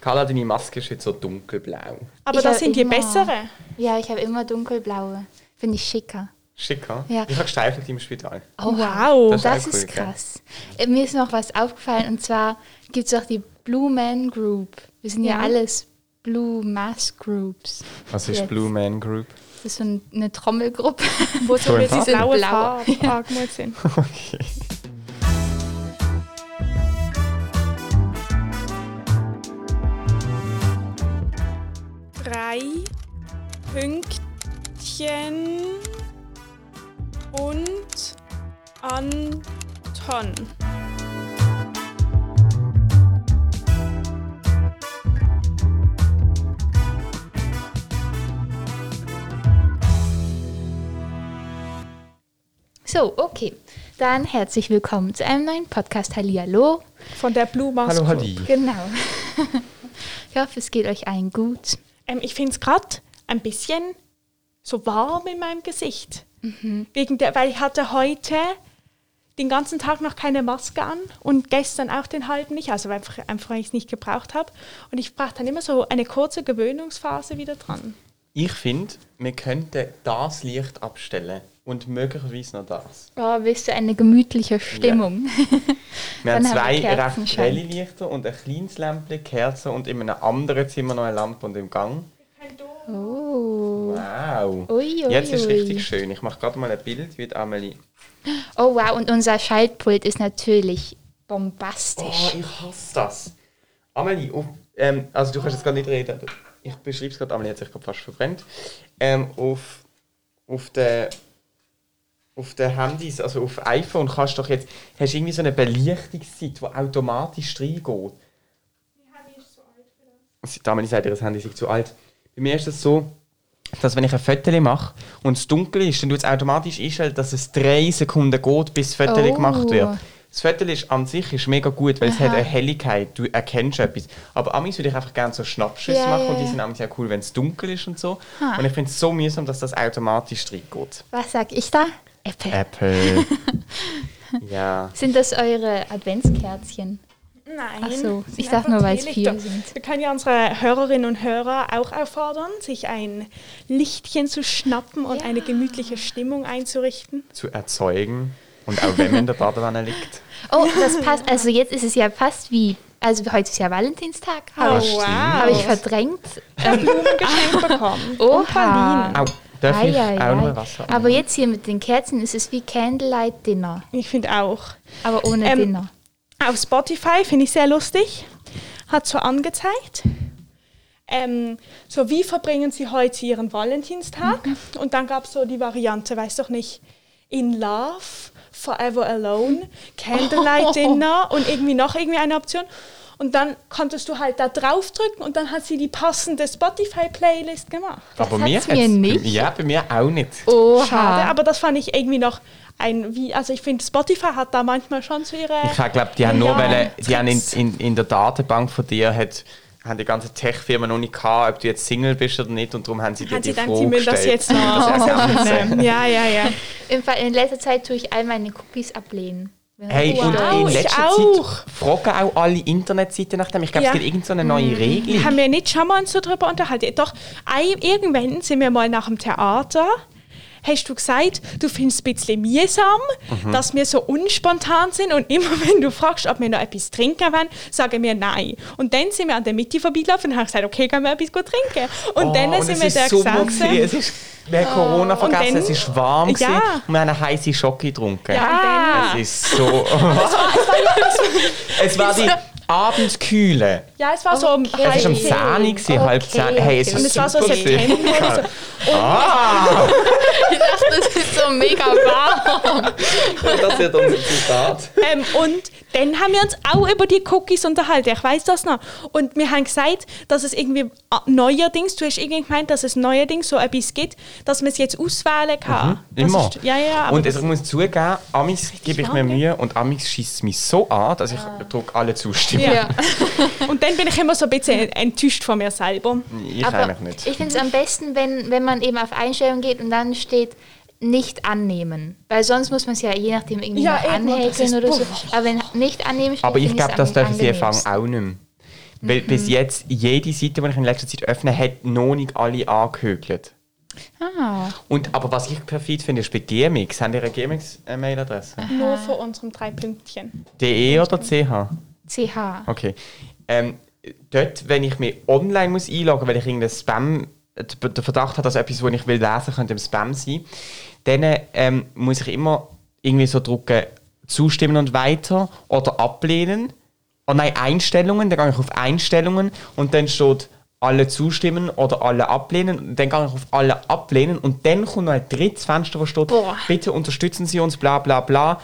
Carla, deine Maske ist jetzt so dunkelblau. Aber Ich das sind die immer- bessere. Ja, ich habe immer dunkelblaue. Finde ich schicker. Schicker. Ja. Ich habe gestreichelt im Spital. Oh, Wow. Das Das, ist ist cool, gell? krass. Äh, Mir ist noch was aufgefallen und zwar gibt es auch die Blue Man Group. Wir sind ja, Ja. alles Blue Mass Groups. Was ist Jetzt. Blue Man Group? Das ist so ein- eine Trommelgruppe. Wo so diese blaue Blau. Farbe sind. Okay. Pünktchen und Anton. So, okay. Dann herzlich willkommen zu einem neuen Podcast. Hallihallo. Von der Blue Mask Hallo. Halli. Genau. ich hoffe, es geht euch allen gut. Ähm, ich finde es gerade ein bisschen so warm in meinem Gesicht. Wegen der, weil ich hatte heute den ganzen Tag noch keine Maske an und gestern auch den halben nicht, also einfach, einfach weil ich es nicht gebraucht habe. Und ich brauche dann immer so eine kurze Gewöhnungsphase wieder dran. Ich finde, wir könnten das Licht abstellen und möglicherweise noch das. Oh, willst du eine gemütliche Stimmung? Wir haben wir zwei recht helle Lichter und ein kleines Lämpchen, Kerzen und in einem anderen Zimmer noch eine Lampe und im Gang. Oh. Wow. Ui, ui, Jetzt ist ui. richtig schön. Ich mache gerade mal ein Bild wie die Amelie. Oh wow, und unser Schaltpult ist natürlich Oh, bombastisch. ich hasse das. Amelie, auf, ähm, also du kannst jetzt gar nicht reden. Ich beschreibe es gerade, Amelie hat sich gerade fast verbrennt. Ähm, auf, auf den auf den Handys, also auf iPhone, kannst du doch jetzt, hast du irgendwie so eine Belichtungszeit, die automatisch reingeht. Sie- Die Amelie sagt, ihr Handy sei zu alt. Bei mir ist es so, dass wenn ich ein Foto mache und es dunkel ist, dann tut es automatisch einstellen, dass es drei Sekunden geht, bis das Foto Oh. gemacht wird. Das Foto ist an sich ist mega gut, weil es Aha. hat eine Helligkeit, du erkennst etwas. Aber amis würde ich einfach gerne so Schnappschüsse Ja, machen ja, und die sind amigs ja cool, wenn es dunkel ist und so. Ha. Und ich finde es so mühsam, dass das automatisch reingeht. Was sag ich da? Apple. Apple. ja. Sind das eure Adventskerzchen? Nein. Ach so, ich dachte nur, weil es vier sind. Wir können ja unsere Hörerinnen und Hörer auch auffordern, sich ein Lichtchen zu schnappen und Ja. eine gemütliche Stimmung einzurichten. Zu erzeugen. Und auch wenn man in der Badewanne liegt. Oh, das passt. Also jetzt ist es ja fast wie. Also heute ist ja Valentinstag. Habe Das ich, stimmt. habe ich verdrängt. Blumen geschenkt bekommen. Oha. Au, darf ich Ei, ei, auch noch ei. ein Wasser? Aber jetzt hier mit den Kerzen ist es wie Candlelight Dinner. Ich finde auch. Aber ohne Ähm, Dinner. Auf Spotify finde ich sehr lustig. Hat so angezeigt. Ähm, so, wie verbringen Sie heute Ihren Valentinstag? Und dann gab es so die Variante, weiß doch nicht, in Love, Forever Alone, Candlelight Dinner und irgendwie noch irgendwie eine Option. Und dann konntest du halt da draufdrücken und dann hat sie die passende Spotify-Playlist gemacht. Aber hat's mir mir hat's- nicht. Ja, bei mir auch nicht. Oha. Schade, aber das fand ich irgendwie noch ein, wie, also ich finde, Spotify hat da manchmal schon so ihre... Ich glaube, die haben nur Ja, wollen, die haben in, in, in der Datenbank von dir hat, haben die ganze Tech-Firma noch nicht gehabt, ob du jetzt Single bist oder nicht und darum haben sie dir die sie Frage sie müssen das gestellt. jetzt noch Das. Ja, ja, ja. Im Fall, in letzter Zeit tue ich all meine Cookies ablehnen. Hey, Wow, und in ich letzter auch. Zeit fragen auch alle Internetseiten nach dem. Ich glaube, Ja. es gibt irgendeine so eine neue Regel. Haben wir nicht schon mal uns so drüber unterhalten? Doch, irgendwann sind wir mal nach dem Theater. Hast du gesagt, du findest es ein bisschen mühsam, Mhm. dass wir so unspontan sind und immer wenn du fragst, ob wir noch etwas trinken wollen, sagen wir nein. Und dann sind wir an der Mitte vorbeigelaufen und haben gesagt, okay, gehen wir etwas gut trinken. Und Oh, dann und sind wir da gesessen. wir haben Corona und vergessen, dann- es ist warm Ja. gewesen und wir haben eine heiße Schocke getrunken. Ja. Es ist so... es war die Abendkühle. Ja, es war so um Okay. Es war um halb 10 Uhr, gewesen, halb Okay, 10. Hey, es okay. ist Und es war so September oder so. Ah, Ich dachte, das ist so mega warm. das wird unser Zitat. ähm, und dann haben wir uns auch über die Cookies unterhalten. Ich weiß das noch. Und wir haben gesagt, dass es irgendwie ah, neuerdings, du hast irgendwie gemeint, dass es neuerdings so etwas gibt, dass man es jetzt auswählen kann. Das Immer. Ist, ja, ja. und ich muss zugeben, Amis gebe ich mir. Mühe und Amis schießt mich so an, dass ich drücke alle zustimmen. Ja. und dann bin ich immer so ein bisschen enttäuscht von mir selber. Ich Aber eigentlich nicht. ich finde es am besten, wenn, wenn man eben auf Einstellungen geht und dann steht, nicht annehmen. Weil sonst muss man es ja je nachdem irgendwie Ja, anhäkeln oder so. Aber wenn nicht annehmen Aber ich glaube, das dürfen sie. Anfang auch nicht mehr. Weil bis jetzt jede Seite, die ich in letzter Zeit öffne, hat noch nicht alle angehökelt. Ah, Und, aber was ich perfid finde, ist bei GMX. Haben ihr eine GMX-Mailadresse? Nur von unserem drei Pünktchen. DE oder CH? CH. Okay. Ähm, dort, wenn ich mich online muss einloggen, weil ich irgendeinen Spam, den Verdacht habe, dass etwas, was ich will lesen, könnte im Spam sein, dann ähm, muss ich immer irgendwie so drücken, zustimmen und weiter oder ablehnen. Oh nein, Einstellungen, dann gehe ich auf Einstellungen und dann steht alle zustimmen oder alle ablehnen. Und dann gehe ich auf alle ablehnen und dann kommt noch ein drittes Fenster, wo steht, Boah. bitte unterstützen Sie uns, bla bla bla.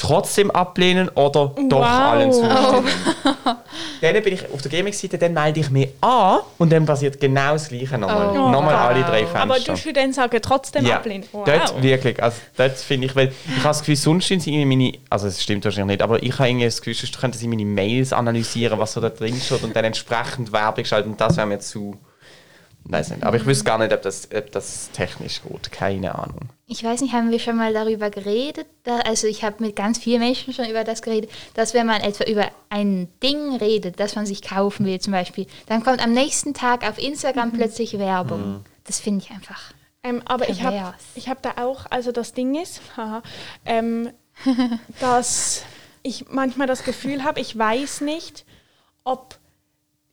Trotzdem ablehnen oder doch Wow. allen zustimmen. Dann bin ich auf der Gaming-Seite, dann melde ich mich an und dann passiert genau das Gleiche nochmal. Oh, nochmal wow. alle drei Fenster. Aber du würdest dann sagen, trotzdem ja, ablehnen. Wow. dort wirklich, also dort finde ich, weil ich habe das Gefühl, sonst sind sie irgendwie meine, also es stimmt wahrscheinlich nicht, aber ich habe irgendwie das Gefühl, sonst könnten sie meine Mails analysieren, was so da drin steht und dann entsprechend Werbung schalten und das wäre mir zu, weiß nicht, aber ich wüsste gar nicht, ob das, ob das technisch geht, keine Ahnung. Ich weiß nicht, haben wir schon mal darüber geredet? Da, also ich habe mit ganz vielen Menschen schon über das geredet, dass wenn man etwa über ein Ding redet, das man sich kaufen will zum Beispiel, dann kommt am nächsten Tag auf Instagram plötzlich Werbung. Das finde ich einfach. Ähm, aber ich habe ich hab da auch, also das Ding ist, haha, ähm, dass ich manchmal das Gefühl habe, ich weiß nicht, ob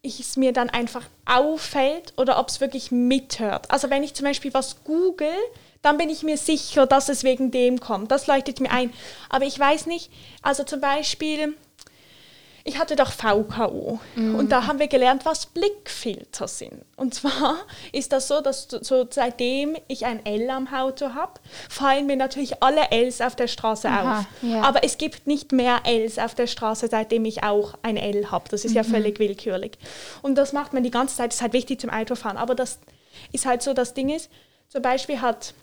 ich es mir dann einfach auffällt oder ob es wirklich mithört. Also wenn ich zum Beispiel was google, dann bin ich mir sicher, dass es wegen dem kommt. Das leuchtet mir ein. Aber ich weiß nicht, also zum Beispiel, ich hatte doch VKU und da haben wir gelernt, was Blickfilter sind. Und zwar ist das so, dass so seitdem ich ein L am Auto habe, fallen mir natürlich alle Ls auf der Straße Aha, auf. ja. Aber es gibt nicht mehr Ls auf der Straße, seitdem ich auch ein L habe. Das ist ja völlig willkürlich. Und das macht man die ganze Zeit. Das ist halt wichtig zum Autofahren. Aber das ist halt so, das Ding ist, zum Beispiel hat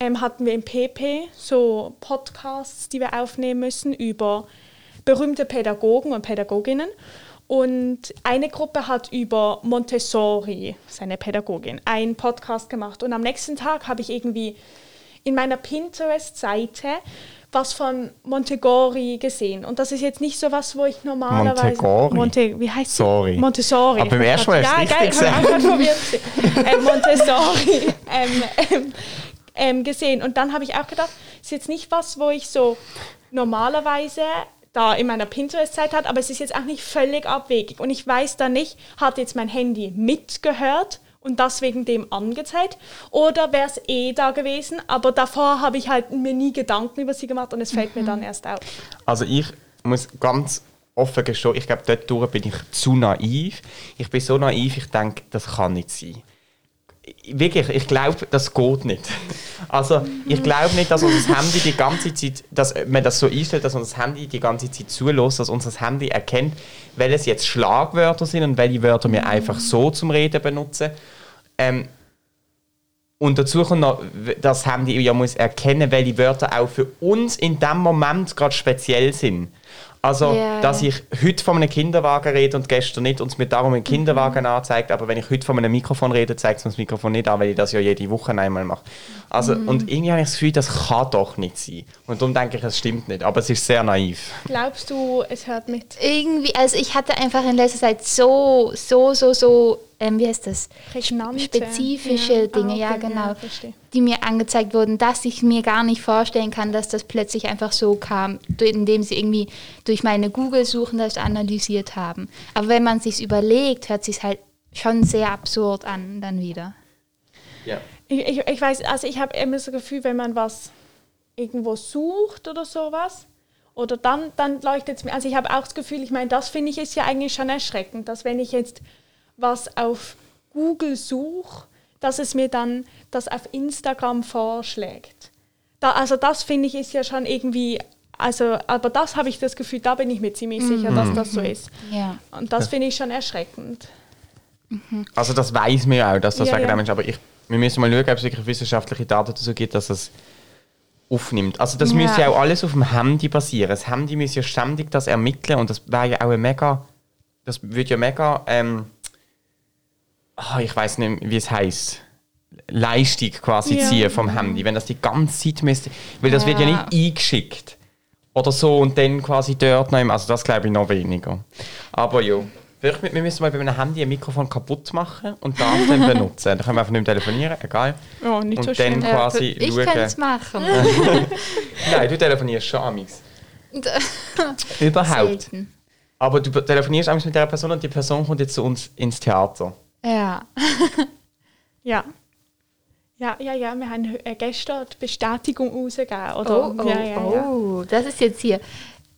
ähm, hatten wir im PP so Podcasts, die wir aufnehmen müssen über berühmte Pädagogen und Pädagoginnen. Und eine Gruppe hat über Montessori, seine Pädagogin, einen Podcast gemacht. Und am nächsten Tag habe ich irgendwie in meiner Pinterest-Seite was von Montegori gesehen. Und das ist jetzt nicht so was, wo ich normalerweise... Montegori? Monte, wie heißt? Sorry. Montessori. Aber beim ersten Mal hast du ja, es geil, richtig probiert. ähm, Montessori ähm, ähm, ähm, gesehen. Und dann habe ich auch gedacht, ist jetzt nicht was, wo ich so normalerweise da in meiner Pinterest-Zeit hat, aber es ist jetzt auch nicht völlig abwegig. Und ich weiß da nicht, hat jetzt mein Handy mitgehört und das wegen dem angezeigt oder wäre es eh da gewesen, aber davor habe ich halt mir nie Gedanken über sie gemacht und es fällt mir dann erst auf. Also ich muss ganz offen gestehen, ich glaube, dort bin ich zu naiv. Ich bin so naiv, ich denke, das kann nicht sein. Wirklich, ich glaube, das geht nicht. Also, ich glaube nicht, dass unser Handy die ganze Zeit, dass man das so einstellt, dass unser Handy die ganze Zeit zulässt, dass unser Handy erkennt, welches jetzt Schlagwörter sind und welche Wörter wir einfach so zum Reden benutzen. Ähm, und dazu kommt noch, das Handy ja muss erkennen, welche Wörter auch für uns in dem Moment gerade speziell sind. Also, Ja. dass ich heute von einem Kinderwagen rede und gestern nicht und es mir darum einen Kinderwagen anzeigt, aber wenn ich heute von einem Mikrofon rede, zeigt es mir das Mikrofon nicht an, weil ich das ja jede Woche einmal mache. Also, Und irgendwie habe ich das Gefühl, das kann doch nicht sein. Und darum denke ich, es stimmt nicht. Aber es ist sehr naiv. Glaubst du, es hört mit? Irgendwie, also ich hatte einfach in letzter Zeit so, so, so, so, ähm, wie heißt das? Prägnante. Spezifische Ja. Dinge, Ah, ja okay, genau, ja, die mir angezeigt wurden, dass ich mir gar nicht vorstellen kann, dass das plötzlich einfach so kam, indem sie irgendwie durch meine Google-Suchen das analysiert haben. Aber wenn man sich überlegt, hört sich halt schon sehr absurd an dann wieder. Ja. Ich, ich, ich weiß, also ich habe immer so das Gefühl, wenn man was irgendwo sucht oder sowas, oder dann, dann leuchtet es mir. Also ich habe auch das Gefühl, ich meine, das finde ich ist ja eigentlich schon erschreckend, dass wenn ich jetzt was auf Google suche, dass es mir dann das auf Instagram vorschlägt. Da, also das finde ich ist ja schon irgendwie, also, aber das habe ich das Gefühl, da bin ich mir ziemlich sicher, dass das so ist. Ja. Und das finde ich schon erschreckend. Also das weiß man ja auch, dass das Ja, wegen ja. dem ist. Aber ich, wir müssen mal schauen, ob es wirklich wissenschaftliche Daten dazu gibt, dass es aufnimmt. Also das Ja. müsste ja auch alles auf dem Handy basieren. Das Handy muss ja ständig das ermitteln und das wäre ja auch ein mega, das würde ja mega, ähm, ah, ich weiß nicht, wie es heißt. Leistung quasi Ja. ziehen vom Handy, wenn das die ganze Zeit müsste, weil das wird ja Ja. nicht eingeschickt oder so und dann quasi dort noch, im- also das glaube ich noch weniger. Aber ja, Wirklich, wir müssen mal bei einem Handy ein Mikrofon kaputt machen und das dann benutzen. Dann können wir einfach nicht mehr telefonieren, egal. Oh, nicht Und so dann- schlimm. quasi ich schauen. könnte es machen. Nein, du telefonierst schon amix. Überhaupt. Selten. Aber du telefonierst amix mit der Person und die Person kommt jetzt zu uns ins Theater. Ja. Ja. Ja, ja, ja, wir haben äh, gestern die Bestätigung rausgegeben. Oder? Oh, oh, ja, ja, ja. oh, das ist jetzt hier.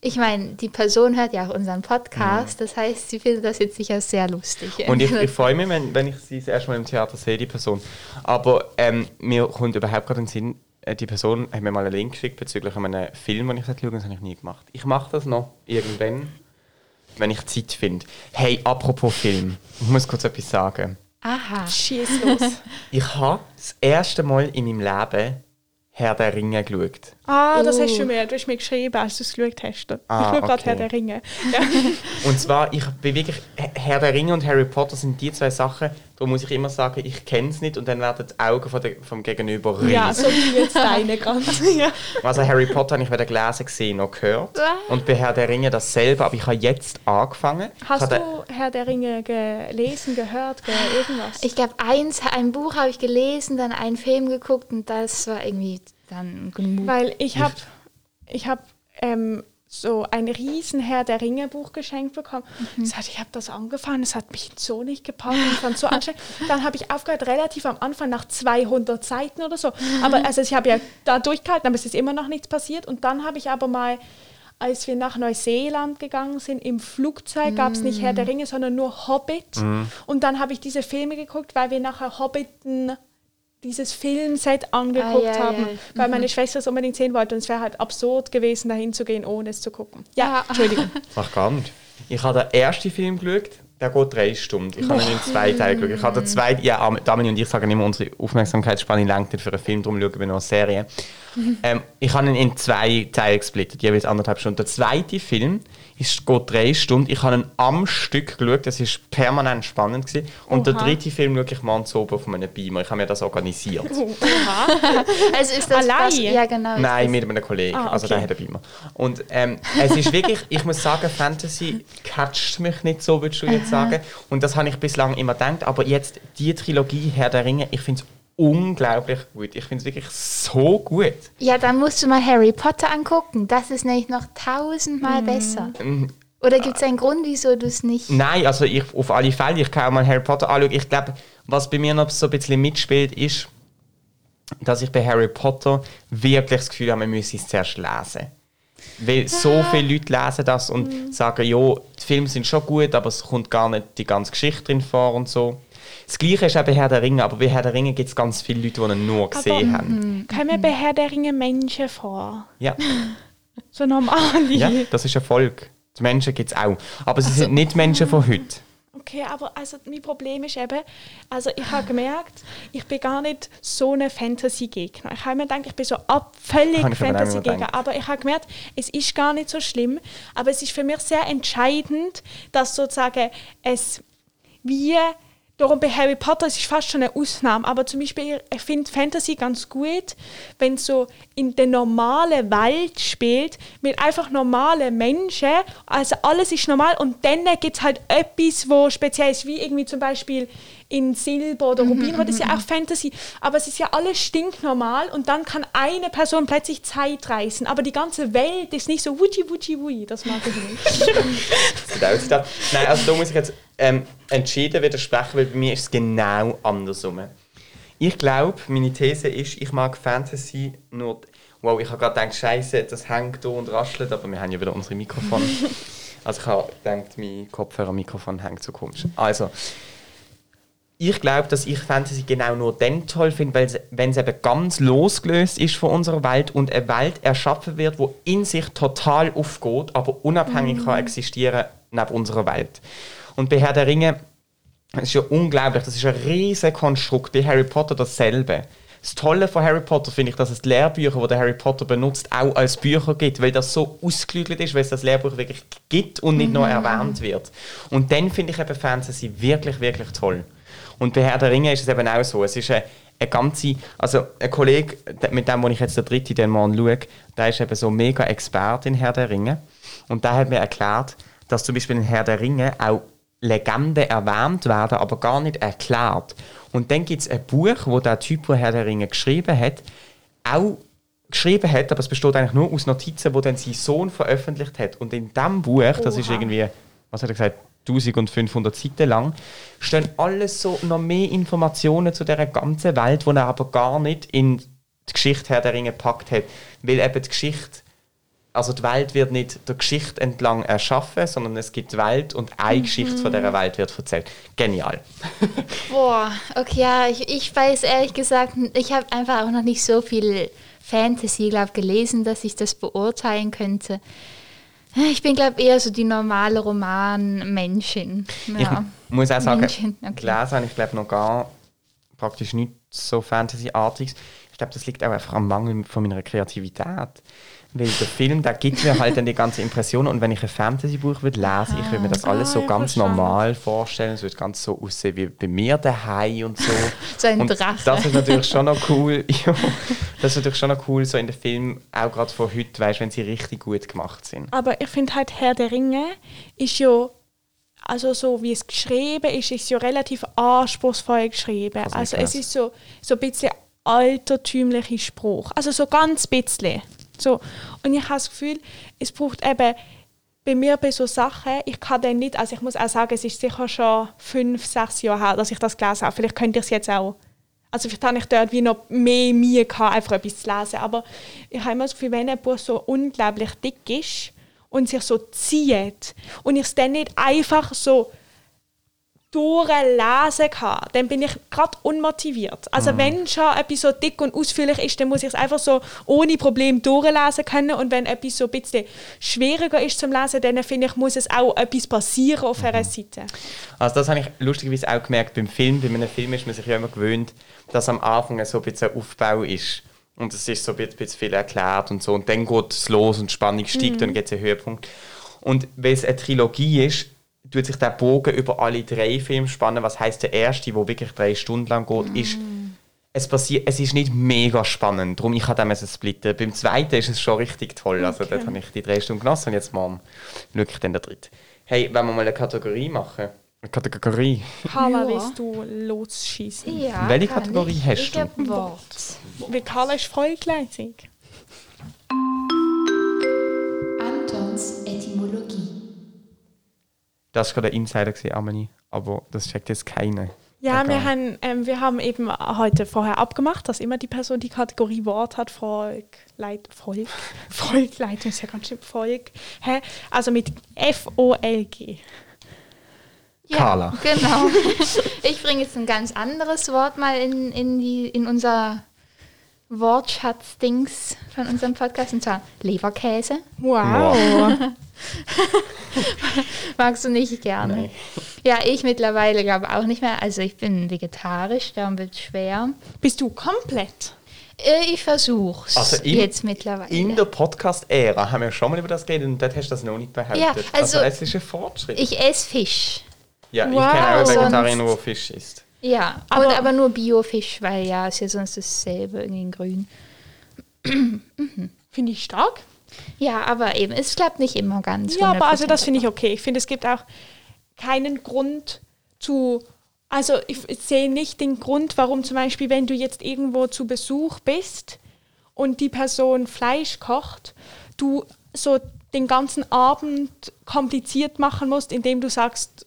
Ich meine, die Person hört ja auch unseren Podcast, das heißt, sie findet das jetzt sicher sehr lustig. Mhm. Und ich, ich freue mich, wenn, wenn ich sie das erste Mal im Theater sehe, die Person. Aber ähm, mir kommt überhaupt gerade in den Sinn, äh, die Person hat mir mal einen Link geschickt bezüglich einem Film, den ich schauen. Das habe ich nie gemacht. Ich mache das noch irgendwann, wenn ich Zeit finde. Hey, apropos Film, ich muss kurz etwas sagen. Aha. Schieß los. Ich habe das erste Mal in meinem Leben Herr der Ringe geschaut. ah, das Oh. hast du mir, du hast mir geschrieben, als du es geschaut hast. Ah, ich schaue gerade okay. Herr der Ringe. Ja. Und zwar, ich bin wirklich, Herr der Ringe und Harry Potter sind die zwei Sachen, da muss ich immer sagen, ich kenne es nicht und dann werden die Augen von der, vom Gegenüber riesig. ja, so wie jetzt deine ganz. ja. Also Harry Potter habe ich weder gelesen, gesehen noch gehört. Und bei Herr der Ringe dasselbe, aber ich habe jetzt angefangen. Hast habe- du Herr der Ringe gelesen, gehört, ge irgendwas? Ich glaube, eins, ein Buch habe ich gelesen, dann einen Film geguckt und das war irgendwie dann genug. Weil ich habe ich hab, ähm, so ein riesen Herr der Ringe Buch geschenkt bekommen. Das hat, ich habe das angefangen, es hat mich so nicht gepackt, ich fand es so anstrengend. Dann habe ich aufgehört, relativ am Anfang, nach 200 Seiten oder so. Aber also ich habe ja da durchgehalten, aber es ist immer noch nichts passiert. Und dann habe ich aber mal, als wir nach Neuseeland gegangen sind, im Flugzeug gab es nicht Herr der Ringe, sondern nur Hobbit. Und dann habe ich diese Filme geguckt, weil wir nachher Hobbiten dieses Filmset angeguckt Ah, ja, haben, ja. weil meine Schwester es unbedingt sehen wollte und es wäre halt absurd gewesen, dahin zu gehen, ohne es zu gucken. Ja, Entschuldigung. Ach, gar nicht. Ich habe den ersten Film geschaut, der geht drei Stunden. Ich habe ihn in zwei Teile geschaut. Ich habe den zweiten, ja, Am- Damini und ich sagen immer, unsere Aufmerksamkeitsspanne langt nicht für einen Film, darum schauen wir noch eine Serie. Ähm, ich habe ihn in zwei Teile gesplittet, jeweils anderthalb Stunden. Der zweite Film ist, geht drei Stunden. Ich habe ihn am Stück geschaut, das war permanent spannend. Gewesen. Und der Oha. dritte Film schaue ich morgens oben auf einem Beamer. Ich habe mir das organisiert. Also ist das Allein? Ja, genau. Nein, mit einem Kollegen. Ah, Also okay. der hat einen Beamer. Und ähm, es ist wirklich, ich muss sagen, Fantasy catcht mich nicht so, würdest du jetzt sagen. Und das habe ich bislang immer gedacht. Aber jetzt die Trilogie Herr der Ringe, ich finde es unglaublich gut. Ich finde es wirklich so gut. Ja, dann musst du mal Harry Potter angucken. Das ist nämlich noch tausendmal besser. Oder gibt es einen Grund, wieso du es nicht... Nein, also ich, auf alle Fälle, ich kann auch mal Harry Potter anschauen. Ich glaube, was bei mir noch so ein bisschen mitspielt, ist, dass ich bei Harry Potter wirklich das Gefühl habe, man müsse es zuerst lesen. Weil so viele Leute lesen das und sagen, ja, die Filme sind schon gut, aber es kommt gar nicht die ganze Geschichte drin vor und so. Das Gleiche ist auch bei Herr der Ringe, aber bei Herr der Ringe gibt es ganz viele Leute, die ihn nur gesehen haben. Kommen bei Herr der Ringe Menschen vor? Ja. So normale? ja, das ist Erfolg. Die Menschen gibt es auch. Aber sie sind nicht Menschen von heute. Okay, aber also mein Problem ist eben, also ich habe gemerkt, ich bin gar nicht so eine Fantasy-Gegner. Ich habe mir gedacht, ich bin so ab, völlig aber Fantasy-Gegner. Aber ich habe gemerkt, es ist gar nicht so schlimm. Aber es ist für mich sehr entscheidend, dass sozusagen es wie Darum bei Harry Potter es ist fast schon eine Ausnahme, aber zum Beispiel, ich finde Fantasy ganz gut, wenn es so in der normalen Welt spielt, mit einfach normalen Menschen, also alles ist normal und dann gibt es halt etwas, wo speziell ist, wie irgendwie zum Beispiel in Silber oder Rubin, das ist ja auch Fantasy, aber es ist ja alles stinknormal und dann kann eine Person plötzlich Zeit reisen, aber die ganze Welt ist nicht so wutschi wutschi wui, das mag ich nicht. Nein, also da muss ich jetzt ähm, entschieden widersprechen, weil bei mir ist es genau andersrum. Ich glaube, meine These ist, ich mag Fantasy nur... Wow, ich habe gerade gedacht, Scheiße, das hängt da und raschelt, aber wir haben ja wieder unsere Mikrofone. also ich habe gedacht, mein Kopfhörer-Mikrofon hängt so komisch. Also, ich glaube, dass ich Fantasy genau nur dann toll finde, wenn es eben ganz losgelöst ist von unserer Welt und eine Welt erschaffen wird, wo in sich total aufgeht, aber unabhängig kann existieren neben unserer Welt. Und bei Herr der Ringe, das ist ja unglaublich, das ist ein riesiges Konstrukt, bei Harry Potter dasselbe. Das Tolle von Harry Potter finde ich, dass es die Lehrbücher, die der Harry Potter benutzt, auch als Bücher gibt, weil das so ausgeklügelt ist, weil es das Lehrbuch wirklich gibt und nicht nur erwähnt wird. Und dann finde ich eben Fantasy wirklich, wirklich toll. Und bei Herr der Ringe ist es eben auch so. Es ist eine, eine ganze, also ein Kollege, mit dem, wo ich jetzt der dritte den Mann schaue, der ist eben so mega Experte in Herr der Ringe. Und der hat mir erklärt, dass zum Beispiel in Herr der Ringe auch Legenden erwähnt werden, aber gar nicht erklärt. Und dann gibt es ein Buch, wo der Typ, der Herr der Ringe geschrieben hat, auch geschrieben hat, aber es besteht eigentlich nur aus Notizen, wo dann sein Sohn veröffentlicht hat. Und in diesem Buch, das ist Oha. irgendwie, was hat er gesagt, 1500 Seiten lang, stehen alles so noch mehr Informationen zu dieser ganzen Welt, die er aber gar nicht in die Geschichte Herr der Ringe gepackt hat. Weil eben die Geschichte, also die Welt wird nicht der Geschichte entlang erschaffen, sondern es gibt Welt und eine Geschichte von dieser Welt wird erzählt. Genial. Boah, okay, ja, ich, ich weiß ehrlich gesagt, ich habe einfach auch noch nicht so viel Fantasy, glaube gelesen, dass ich das beurteilen könnte. Ich bin, glaube eher so die normale Roman-Menschin. Ja. Ich muss auch sagen, Menschen, okay. gelesen habe ich glaube noch gar praktisch nicht so Fantasy-artiges. Ich glaube, das liegt auch einfach am Mangel von meiner Kreativität. Weil der Film, der gibt mir halt dann die ganze Impression und wenn ich ein Fantasy-Buch würde lesen, ich würde mir das alles so Ah, ganz verstanden. normal vorstellen. Es würde ganz so aussehen wie bei mir daheim und so. So ein und Drache. Das ist natürlich schon noch cool. ja, das ist natürlich schon noch cool, so in den Filmen, auch gerade von heute, weißt, wenn sie richtig gut gemacht sind. Aber ich finde halt Herr der Ringe ist ja, also so wie es geschrieben ist, ist ja relativ anspruchsvoll geschrieben. Also nicht es ist so, so ein bisschen altertümlicher Spruch. Also so ganz bisschen. So. Und ich habe das Gefühl, es braucht eben bei mir bei so Sachen, ich kann dann nicht, also ich muss auch sagen, es ist sicher schon fünf, sechs Jahre her, dass ich das gelesen habe. Vielleicht könnte ich es jetzt auch. Also vielleicht habe ich dort wie noch mehr Mühe gehabt, einfach etwas zu lesen. Aber ich habe immer das Gefühl, wenn ein Buch so unglaublich dick ist und sich so zieht und ich es dann nicht einfach so durchlesen kann, dann bin ich gerade unmotiviert. Also wenn schon etwas so dick und ausführlich ist, dann muss ich es einfach so ohne Problem durchlesen können und wenn etwas so ein bisschen schwieriger ist zum Lesen, dann finde ich, muss es auch etwas passieren auf einer Seite. Also das habe ich lustigerweise auch gemerkt beim Film. Bei einem Film ist man sich ja immer gewöhnt, dass am Anfang so ein bisschen ein Aufbau ist. Und es ist so ein bisschen- viel erklärt und so. Und dann geht es los und die Spannung steigt und dann gibt es einen Höhepunkt. Und weil es eine Trilogie ist, tut sich der Bogen über alle drei Filme spannen. Was heißt der erste, wo wirklich drei Stunden lang geht, ist es, passiert, es ist nicht mega spannend, darum ich habe es splitten. Beim zweiten ist es schon richtig toll, also dort habe ich die drei Stunden genossen und jetzt morgen schaue ich dann den dritten. Hey, wenn wir mal eine Kategorie machen? Eine Kategorie? Carla, Ja. willst du losschießen? Ja, Welche Kategorie ich. hast ich du? Wort. Weil Carla ist. Antons Das war gerade ein Insider, gewesen, Amelie, aber das checkt jetzt keiner. Ja, wir haben, ähm, wir haben eben heute vorher abgemacht, dass immer die Person die Kategorie Wort hat, Volk, Leit, Volk, Volkleitung ist ja ganz schön Volk. Hä? Also mit F-O-L-G. Ja, Carla. Genau. Ich bringe jetzt ein ganz anderes Wort mal in, in, die, in unser Wortschatz-Dings von unserem Podcast, und zwar Leberkäse. Wow. Magst du nicht gerne? Nee. Ja, ich mittlerweile glaube auch nicht mehr. Also ich bin vegetarisch, darum wird es schwer. Bist du komplett? Äh, Ich versuche es Also im- jetzt mittlerweile. In der Podcast-Ära haben wir schon mal über das geredet und dort hast du das noch nicht behauptet. Ja, also- es ist ein Fortschritt. ich esse Fisch. ja, ich Wow. kenne auch einen Sonst- Vegetarier, der Fisch isst. Ja, Aber- aber, aber nur Biofisch, weil ja, ist ja sonst dasselbe irgendwie in grün. Finde ich stark. Ja, aber eben, es klappt nicht immer ganz. Ja, aber also 100%. das finde ich okay. Ich finde, es gibt auch keinen Grund zu. Also ich sehe nicht den Grund, warum zum Beispiel, wenn du jetzt irgendwo zu Besuch bist und die Person Fleisch kocht, du so den ganzen Abend kompliziert machen musst, indem du sagst,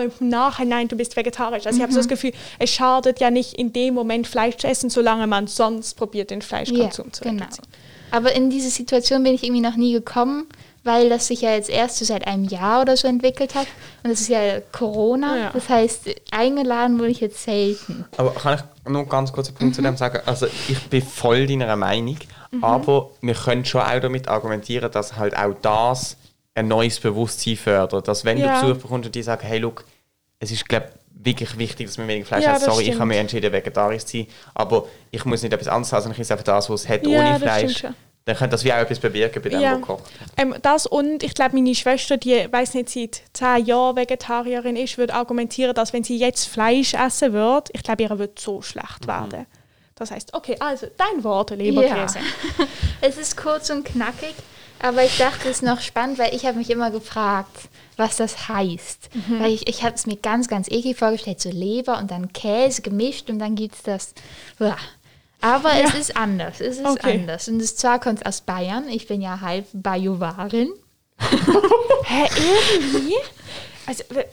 im Nachhinein, du bist vegetarisch. Also ich habe so das Gefühl, es schadet ja nicht in dem Moment Fleisch zu essen, solange man sonst probiert, den Ja, Fleischkonsum zu genau. reduzieren. Aber in diese Situation bin ich irgendwie noch nie gekommen, weil das sich ja jetzt erst so seit einem Jahr oder so entwickelt hat. Und das ist ja Corona. Ja. Das heißt, eingeladen wurde ich jetzt selten. Aber kann ich noch ganz kurz einen Punkt zu Mhm. dem sagen? Also ich bin voll deiner Meinung, aber wir können schon auch damit argumentieren, dass halt auch das ein neues Bewusstsein fördert. Dass wenn Ja. du Besuch bekommst und die sagen, hey, look, es ist glaub, wirklich wichtig, dass man weniger Fleisch Ja, hat. Sorry, ich stimmt. habe mich entschieden, vegetarisch zu sein, aber ich muss nicht etwas anderes haben, sondern ich esse einfach das, was es hat, Ja, ohne Fleisch. Dann könnte das wie auch etwas bewirken bei dem, Ja. der kocht. Ähm, das und ich glaube, meine Schwester, die weiß nicht, seit zehn Jahren Vegetarierin ist, würde argumentieren, dass wenn sie jetzt Fleisch essen würde, ich glaube, ihr wird so Mhm. schlecht werden. Das heißt, okay, also dein Wort, Leberkäse. Es ist kurz und knackig. Aber ich dachte, es ist noch spannend, weil ich habe mich immer gefragt, was das heißt. Mhm. Weil ich, ich habe es mir ganz, ganz eklig vorgestellt, so Leber und dann Käse gemischt und dann gibt es das. Uah. Aber es ist anders, es ist Okay. anders. Und es zwar kommt es aus Bayern, ich bin ja halb Bajuwarin. Hä, irgendwie? Also, äh,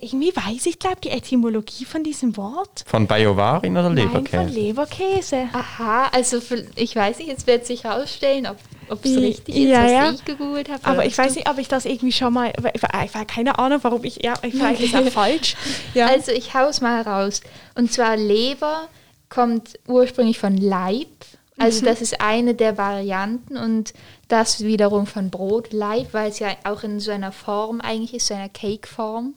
irgendwie weiß ich, glaube die Etymologie von diesem Wort. Von Bajovarin oder Nein, von Leberkäse? Leberkäse. Aha, also für, ich weiß nicht, jetzt wird sich herausstellen, ob es Ja, richtig ist, ja, was ja. ich gegoogelt habe. Aber ich weiß nicht, ob ich das irgendwie schon mal. Ich, ich habe keine Ahnung, warum ich. Ja, ich ist auch falsch. Ja. Also ich hau's mal raus. Und zwar Leber kommt ursprünglich von Leib. Also das ist eine der Varianten und das wiederum von Brotleib, weil es ja auch in so einer Form eigentlich ist, so einer Cake-Form.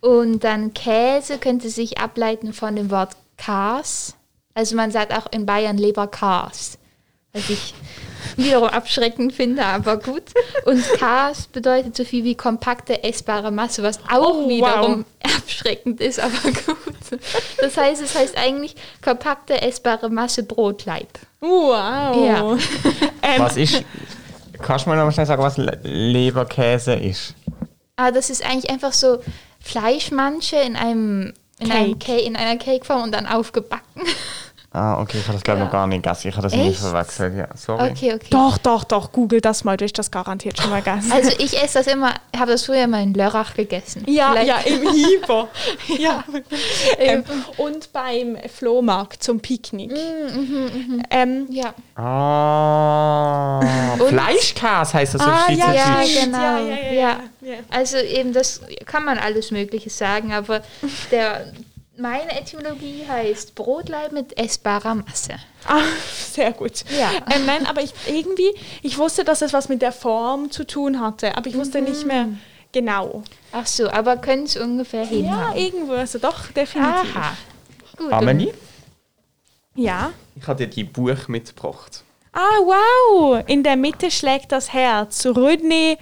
Und dann Käse könnte sich ableiten von dem Wort Kas. Also man sagt auch in Bayern Leberkas. Was ich wiederum abschreckend finde, aber gut. Und Kas bedeutet so viel wie kompakte, essbare Masse, was auch Oh, wiederum abschreckend ist, aber gut. Das heißt, es heißt eigentlich kompakte, essbare Masse Brotleib. wow. Ja. Ähm, Was ist. Kannst du mir noch mal schnell sagen, was Le Leberkäse ist? Ah, das ist eigentlich einfach so Fleischmanche in einem in, einem Cake. Cake, in einer Cakeform und dann aufgebacken. Ah, okay, ich habe das glaube ich noch gar nicht gegessen. Ich habe das nie Echt? verwechselt. Ja, sorry. Okay, okay. Doch, doch, doch. Google das mal, du hast das garantiert schon mal gegessen. Also ich esse das immer, habe das früher immer in Lörrach gegessen. ja, Vielleicht- ja, im Hyper. ja. ähm, und beim Flohmarkt zum Picknick. Ähm, Ja. Ah, Fleischkäse heißt das ah, ja, Schweizerdeutsch. ja, stimmt. genau. Ja, ja, ja, ja. ja. Also eben, das kann man alles Mögliche sagen, aber der, meine Etymologie heißt Brotleib mit essbarer Masse. Ah, sehr gut. Ja. Ähm, nein, aber ich irgendwie, ich wusste, dass es was mit der Form zu tun hatte, aber ich wusste nicht mehr genau. Ach so, aber können es ungefähr Ja, hinhauen? irgendwo, also doch, definitiv. Aha. Gut. Amelie, Ja. ich habe dir die Buch mitgebracht. Ah, wow! In der Mitte schlägt das Herz. Be-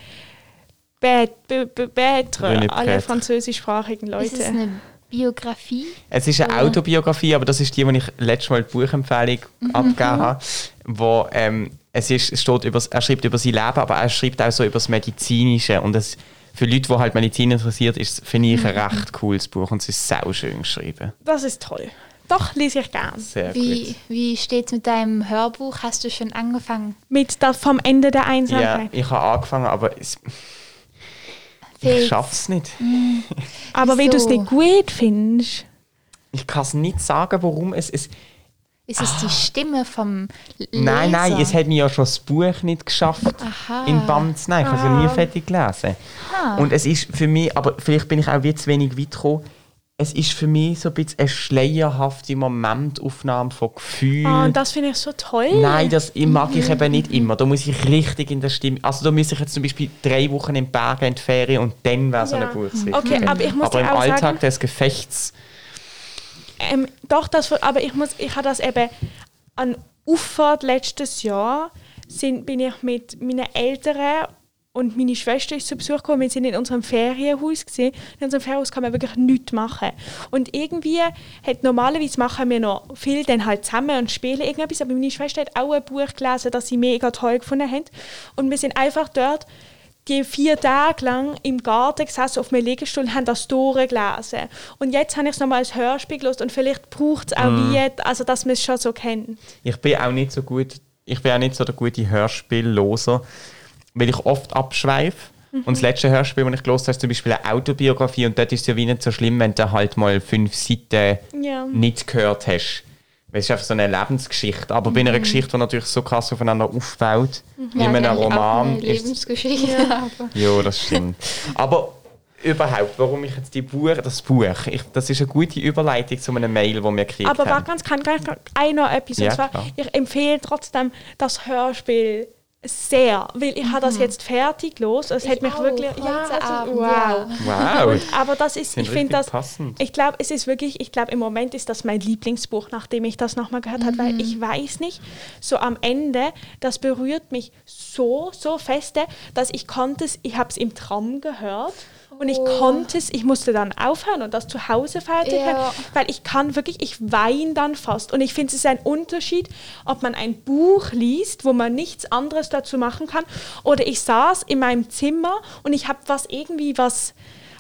Betre, René alle französischsprachigen und ist es Leute. eine Biografie? Es ist eine Autobiografie, aber das ist die, die ich letztes Mal die Buchempfehlung abgegeben habe. Wo, ähm, es, ist, es steht über, er schreibt über sein Leben, aber er schreibt auch so über das Medizinische. Und das, für Leute, die halt Medizin interessiert, ist finde ich ein recht cooles Buch und es ist sau schön geschrieben. Das ist toll. Doch, lese ich gern. Sehr Wie, gut. wie steht es mit deinem Hörbuch? Hast du schon angefangen? Mit der, vom Ende der Ja, Einsamkeit. ich habe angefangen, aber es, ich es nicht. Aber wenn du es nicht gut findest. Ich kann es nicht sagen, warum es... es Ist es die Stimme vom Leser? Ah. nein, nein, es hat mir ja schon das Buch nicht geschafft, Aha. in Band zu nehmen. Ich habe es ja nie fertig gelesen. Ah. Und es ist für mich, aber vielleicht bin ich auch wie zu wenig weit gekommen, es ist für mich so ein bisschen eine schleierhafte Momentaufnahme von Gefühlen. Ah, und das finde ich so toll. Nein, das mag ich eben nicht immer. Da muss ich richtig in der Stimme. Also da muss ich jetzt zum Beispiel drei Wochen in Bergen in die Ferien und dann wäre so Ja. eine Buch richtig. Okay, aber ich muss aber im auch Alltag sagen- des Gefechts. Ähm, doch, das, aber ich muss, ich habe das eben an Auffahrt letztes Jahr sind, bin ich mit meinen Eltern und meine Schwester ist zu Besuch gekommen. Wir sind in unserem Ferienhaus gesehen. In unserem Ferienhaus kann man wirklich nichts machen. Und irgendwie hat normalerweise machen wir noch viel dann halt zusammen und spielen irgendetwas. Aber meine Schwester hat auch ein Buch gelesen, das sie mega toll gefunden hat. Und wir sind einfach dort die vier Tage lang im Garten gesessen auf meinem Liegestuhl und haben das durchgelesen. Und jetzt habe ich es nochmal als Hörspiel gelesen und vielleicht braucht es auch Mm. wie, also dass man es schon so kennt. Ich bin auch nicht so gut, ich bin auch nicht so der gute Hörspielloser, weil ich oft abschweife. Mhm. Und das letzte Hörspiel, das ich gelesen habe, ist zum Beispiel eine Autobiografie und dort ist es ja wie nicht so schlimm, wenn du halt mal fünf Seiten Ja. nicht gehört hast. Weil es ist einfach so eine Lebensgeschichte. Aber bei einer Mhm. Geschichte, die natürlich so krass aufeinander aufbaut, wie in Ja, einem eigentlich auch Roman, eine ist Lebensgeschichte. aber ja, das stimmt. Aber überhaupt, warum ich jetzt die Buch, das Buch, ich, das ist eine gute Überleitung zu einem Mail, das wir gekriegt Aber war ganz, kann ein noch etwas. Ja, und zwar, klar. ich empfehle trotzdem das Hörspiel sehr, weil ich habe das jetzt fertig los. Es hat mich auch, wirklich, ja, also, wow. ja. Wow. Aber das ist, ich finde das, passend. ich glaube, es ist wirklich, ich glaube, im Moment ist das mein Lieblingsbuch, nachdem ich das nochmal gehört habe, weil ich weiß nicht, so am Ende, das berührt mich so, so feste, dass ich konnte es, ich habe es im Tram gehört Und ich konnte es, ich musste dann aufhören und das zu Hause fertig Ja. halten, weil ich kann wirklich, ich weine dann fast. Und ich finde, es ist ein Unterschied, ob man ein Buch liest, wo man nichts anderes dazu machen kann, oder ich saß in meinem Zimmer und ich habe was irgendwie was,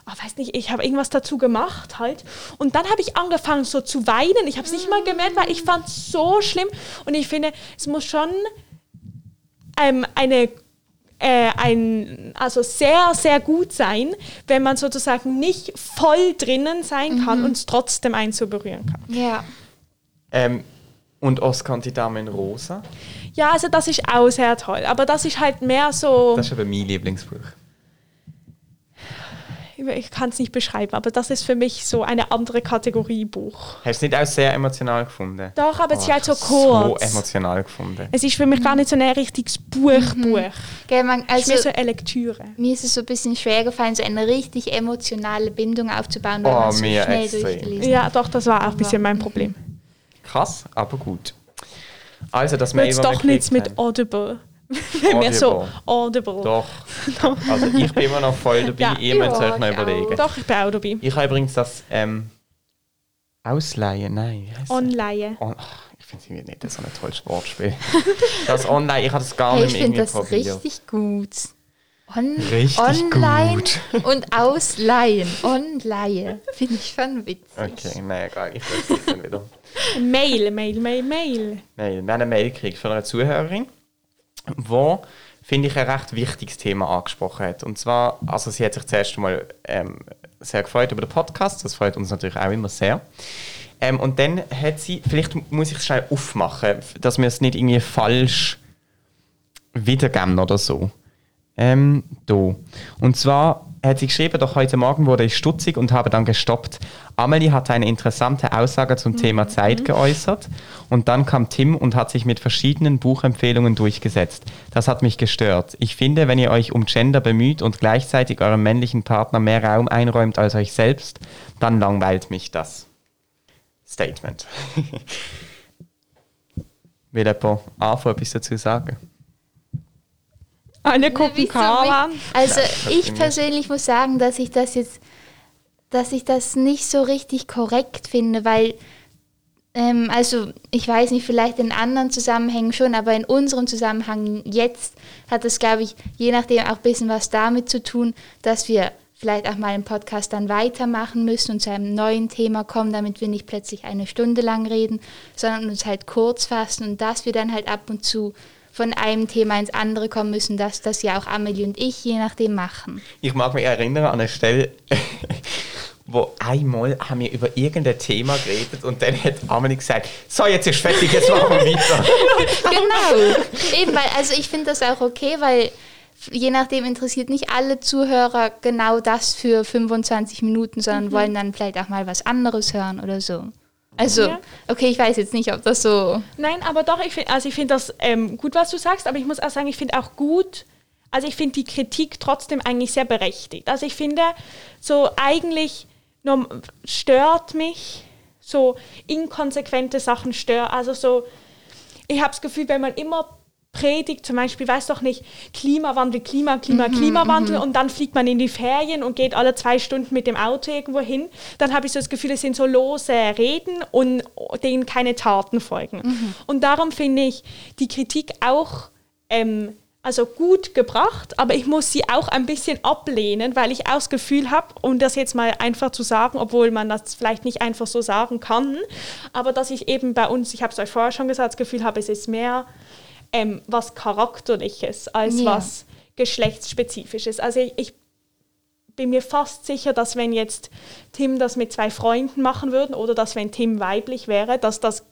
oh, weiß nicht, ich habe irgendwas dazu gemacht halt. Und dann habe ich angefangen so zu weinen. Ich habe es nicht mal gemerkt, weil ich fand es so schlimm. Und ich finde, es muss schon ähm, eine äh, ein, also sehr, sehr gut sein, wenn man sozusagen nicht voll drinnen sein kann und es trotzdem einen so berühren kann. Ja. Ähm, und Oscar und die Dame in Rosa. Ja, also das ist auch sehr toll, aber das ist halt mehr so, Das ist aber mein Lieblingsbuch. Ich kann es nicht beschreiben, aber das ist für mich so eine andere Kategorie Buch. Hast du es nicht auch sehr emotional gefunden? Doch, aber es ist Oh, halt so kurz. So emotional gefunden. Es ist für mich gar nicht so ein richtiges Buch, Buch. Gell, man, Es ist also, mehr so eine Lektüre. mir ist es so ein bisschen schwer gefallen, so eine richtig emotionale Bindung aufzubauen, weil Oh, man so mir schnell extrem. durchgelesen Ja, doch, das war auch ein bisschen mein Problem. Krass, aber gut. Also, das Mail, Jetzt das wir doch nichts mit haben. Audible. Wenn wir so Audible. Doch. Also, ich bin immer noch voll dabei. Ja, Ihr müsst euch noch ich auch. überlegen. Doch, ich bin auch dabei. Ich habe übrigens das ähm, Ausleihen, nein, das? Online. On ach, ich finde es irgendwie nicht so ein tolles Wortspiel. das Online, ich habe das gar Hey, nicht ich mehr finde irgendwie das probiert. richtig gut. On Richtig online gut. und ausleihen. Online. Finde ich schon witzig. Okay, nein, egal, ich weiß es dann wieder. Mail, Mail, Mail, Mail. Nein, wir haben eine Mail gekriegt von einer Zuhörerin, die, finde ich, ein recht wichtiges Thema angesprochen hat. Und zwar, also sie hat sich zuerst mal ähm, sehr gefreut über den Podcast, das freut uns natürlich auch immer sehr. Ähm, und dann hat sie, vielleicht muss ich es schnell aufmachen, dass wir es nicht irgendwie falsch wiedergeben oder so. Ähm, da. Und zwar hat sie geschrieben, doch heute Morgen wurde ich stutzig und habe dann gestoppt. Amelie hatte eine interessante Aussage zum Thema Zeit geäußert und dann kam Tim und hat sich mit verschiedenen Buchempfehlungen durchgesetzt. Das hat mich gestört. Ich finde, wenn ihr euch um Gender bemüht und gleichzeitig eurem männlichen Partner mehr Raum einräumt als euch selbst, dann langweilt mich das. Statement. Will jemand anfangen, etwas dazu sagen? Alle gucken Karl an. Also das ich persönlich muss sagen, dass ich das jetzt, dass ich das nicht so richtig korrekt finde, weil ähm, also ich weiß nicht, vielleicht in anderen Zusammenhängen schon, aber in unserem Zusammenhang jetzt hat es, glaube ich, je nachdem auch ein bisschen was damit zu tun, dass wir vielleicht auch mal im Podcast dann weitermachen müssen und zu einem neuen Thema kommen, damit wir nicht plötzlich eine Stunde lang reden, sondern uns halt kurz fassen und dass wir dann halt ab und zu von einem Thema ins andere kommen müssen, dass das ja auch Amelie und ich je nachdem machen. Ich mag mich erinnern an eine Stelle, wo einmal haben wir über irgendein Thema geredet und dann hat Amelie gesagt, so jetzt ist fertig, jetzt machen wir weiter. genau. Eben, weil, also ich finde das auch okay, weil je nachdem interessiert nicht alle Zuhörer genau das für 25 Minuten, sondern wollen dann vielleicht auch mal was anderes hören oder so. Also, Ja. okay, ich weiß jetzt nicht, ob das so. Nein, aber doch, ich finde also ich finde das ähm, gut, was du sagst, aber ich muss auch sagen, ich finde auch gut, also ich finde die Kritik trotzdem eigentlich sehr berechtigt. Also ich finde, so eigentlich stört mich so inkonsequente Sachen stört. Also so, ich habe das Gefühl, wenn man immer predigt, zum Beispiel, weiß doch nicht, Klimawandel, Klima, Klima, Klimawandel und dann fliegt man in die Ferien und geht alle zwei Stunden mit dem Auto irgendwo hin, dann habe ich so das Gefühl, es sind so lose Reden und denen keine Taten folgen. Und darum finde ich die Kritik auch ähm, also gut gebracht, aber ich muss sie auch ein bisschen ablehnen, weil ich auch das Gefühl habe, um das jetzt mal einfach zu sagen, obwohl man das vielleicht nicht einfach so sagen kann, aber dass ich eben bei uns, ich habe es euch vorher schon gesagt, das Gefühl habe, es ist mehr ähm, was Charakterliches als Ja. was Geschlechtsspezifisches. Also ich, ich bin mir fast sicher, dass wenn jetzt Tim das mit zwei Freunden machen würden oder dass wenn Tim weiblich wäre, dass das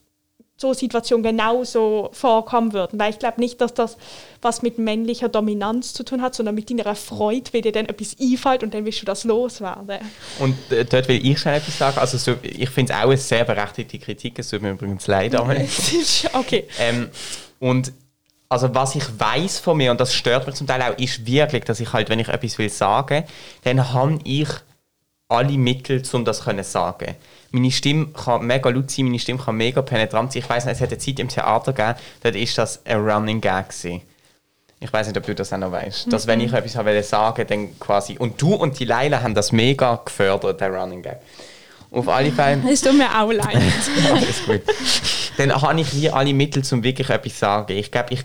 so Situationen genauso vorkommen würden. Weil ich glaube nicht, dass das was mit männlicher Dominanz zu tun hat, sondern mit deiner Freude, wie dir dann etwas einfällt und dann willst du das loswerden. Und äh, dort will ich schon etwas sagen. Also so, ich finde es auch eine sehr berechtigte Kritik, es tut mir übrigens leid, okay. Ähm, und also was ich weiß von mir, und das stört mich zum Teil auch, ist wirklich, dass ich halt, wenn ich etwas will sagen, dann habe ich alle Mittel, um das zu sagen. Meine Stimme kann mega laut sein, meine Stimme kann mega penetrant sein. Ich weiß nicht, es hat eine Zeit im Theater gegeben, dort ist das ein Running Gag gewesen. Ich weiß nicht, ob du das auch noch weißt. Dass wenn ich etwas habe sagen dann quasi. Und du und die Leila haben das mega gefördert, der Running Gag. Auf alle Fälle. Es tut mir auch leid. Alles gut. Dann habe ich wie alle Mittel, um wirklich etwas zu sagen. Ich glaube, ich,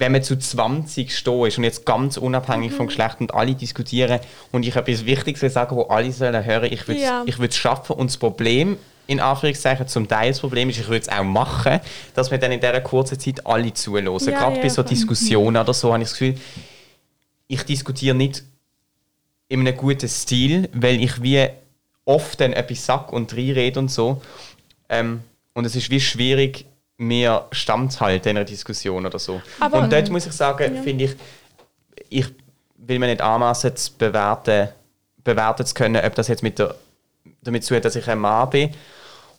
wenn man zu 20 stehen ist und jetzt ganz unabhängig vom Geschlecht und alle diskutieren und ich etwas Wichtiges will sagen, wo alle sollen hören, ich würde Ja. ich es schaffen und das Problem, in Anführungszeichen, zum Teil das Problem ist, ich würde es auch machen, dass wir dann in dieser kurzen Zeit alle zuhören. Ja, Gerade ja, bei so. Diskussionen oder so habe ich das Gefühl, ich diskutiere nicht in einem guten Stil, weil ich wie oft dann etwas sage und reinrede und so. Ähm, und es ist wie schwierig, mir standzuhalten in einer Diskussion oder so. Aber- und dort muss ich sagen, Ja. finde ich, ich will mir nicht anmaßen zu bewerten, bewerten zu können, ob das jetzt mit der, damit zu tun hat, dass ich ein Mann bin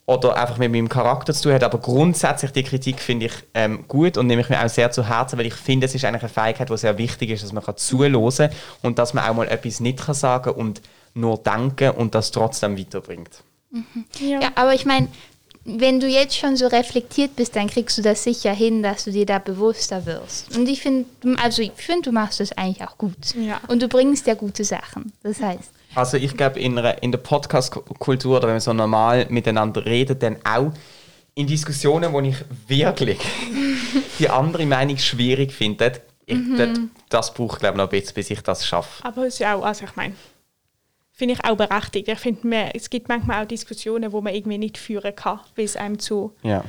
oder einfach mit meinem Charakter zu tun hat. Aber grundsätzlich die Kritik finde ich ähm, gut und nehme ich mir auch sehr zu Herzen, weil ich finde, es ist eigentlich eine Fähigkeit, die sehr wichtig ist, dass man kann zuhören kann und dass man auch mal etwas nicht kann sagen und nur denken und das trotzdem weiterbringt. Ja. Ja, aber ich meine, wenn du jetzt schon so reflektiert bist, dann kriegst du das sicher hin, dass du dir da bewusster wirst. Und ich finde, also ich finde, du machst das eigentlich auch gut. Ja. Und du bringst ja gute Sachen. Das heißt, Also ich glaube, in, in der Podcast-Kultur oder wenn man so normal miteinander redet, dann auch in Diskussionen, wo ich wirklich die andere Meinung schwierig finde, ich, dort, das braucht glaube ich noch ein bisschen, bis ich das schaffe. Aber es ist ja auch, also ich meine, finde ich auch berechtigt. Ich finde, man- es gibt manchmal auch Diskussionen, wo man irgendwie nicht führen kann, weil es einem zu... Ja.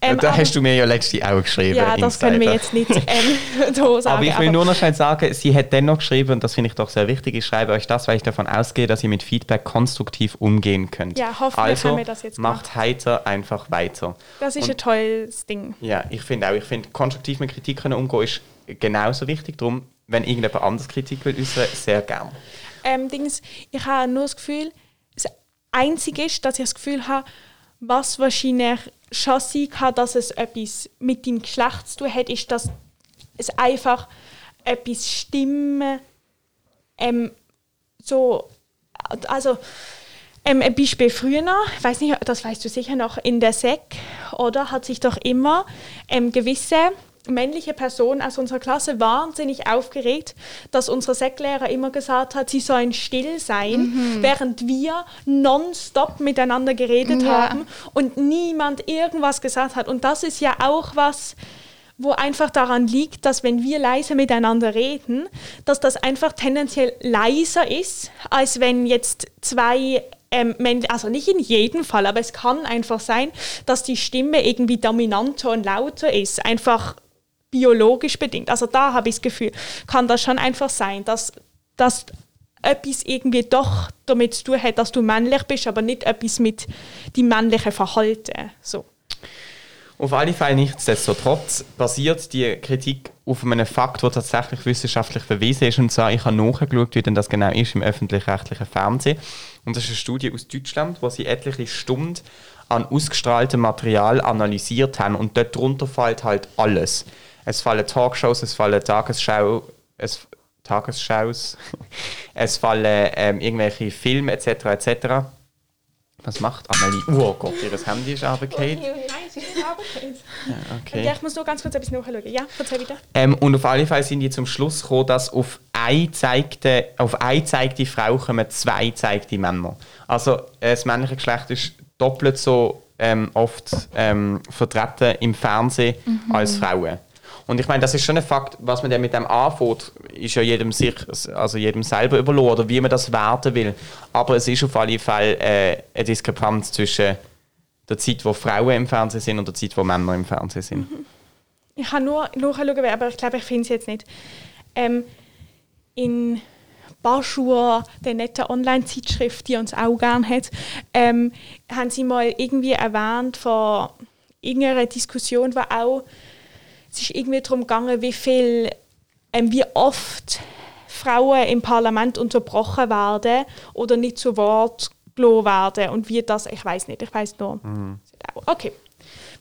Ähm, da aber- hast du mir ja letztens auch geschrieben. Ja, das können wir Insider. jetzt nicht ähm, so sagen. Aber ich will nur noch schnell sagen, sie hat dennoch geschrieben, und das finde ich doch sehr wichtig, ich schreibe euch das, weil ich davon ausgehe, dass ihr mit Feedback konstruktiv umgehen könnt. Ja, hoffentlich also, haben wir das jetzt macht heiter einfach weiter. das ist Und- ein tolles Ding. Ja, ich finde auch, ich finde, konstruktiv mit Kritik können umgehen ist genauso wichtig. Darum, wenn irgendjemand anders Kritik will äußern, sehr gern. Ähm, Dings, ich habe nur das Gefühl, das Einzige ist, dass ich das Gefühl habe, was wahrscheinlich schon sein kann, dass es etwas mit dem Geschlecht zu tun hat, ist, dass es einfach etwas Stimmen ähm, so, also ähm, ein Beispiel früher, ich weiß nicht, das weißt du sicher noch, in der SEC, oder, hat sich doch immer ähm, gewisse männliche Personen aus unserer Klasse wahnsinnig aufgeregt, dass unser SEC-Lehrer immer gesagt hat, sie sollen still sein, während wir nonstop miteinander geredet Ja. haben und niemand irgendwas gesagt hat. Und das ist ja auch was, wo einfach daran liegt, dass wenn wir leise miteinander reden, dass das einfach tendenziell leiser ist, als wenn jetzt zwei ähm, also nicht in jedem Fall, aber es kann einfach sein, dass die Stimme irgendwie dominanter und lauter ist, einfach biologisch bedingt. Also da habe ich das Gefühl, kann das schon einfach sein, dass, dass etwas irgendwie doch damit zu tun hat, dass du männlich bist, aber nicht etwas mit dem männlichen Verhalten. So. Auf alle Fälle nichtsdestotrotz basiert die Kritik auf einem Fakt, der tatsächlich wissenschaftlich bewiesen ist. Und zwar, ich habe nachgeschaut, wie denn das genau ist im öffentlich-rechtlichen Fernsehen. Und das ist eine Studie aus Deutschland, wo sie etliche Stunden an ausgestrahltem Material analysiert haben. Und dort drunter fällt halt alles. Es fallen Talkshows, es fallen Tagesschau, es, Tagesschaus, es fallen ähm, irgendwelche Filme etc. etc. Was macht Amelie? Oh Gott, ihr Handy ist runtergefallen. Okay. Ja, ich muss nur ganz kurz etwas nachschauen. Ja, erzähl wieder. Ähm, und auf alle Fälle sind die zum Schluss gekommen, dass auf eine zeigte, auf eine zeigte Frau kommen zwei zeigte Männer. Also äh, das männliche Geschlecht ist doppelt so ähm, oft ähm, vertreten im Fernsehen als Frauen. Und ich meine, das ist schon ein Fakt, was man dann mit dem anfängt, ist ja jedem sich, also jedem selber überlassen, oder wie man das werten will. Aber es ist auf alle Fälle äh, eine Diskrepanz zwischen der Zeit, wo Frauen im Fernsehen sind und der Zeit, wo Männer im Fernsehen sind. Ich kann nur nachschauen, aber ich glaube, ich finde es jetzt nicht. Ähm, in Barschur, der nette Online-Zeitschrift, die uns auch gern hat, ähm, haben sie mal irgendwie erwähnt von irgendeiner Diskussion, wo auch es ist irgendwie darum gegangen, wie viel, ähm, wie oft Frauen im Parlament unterbrochen werden oder nicht zu Wort gelassen werden und wie das, ich weiß nicht, ich weiß nur. Okay,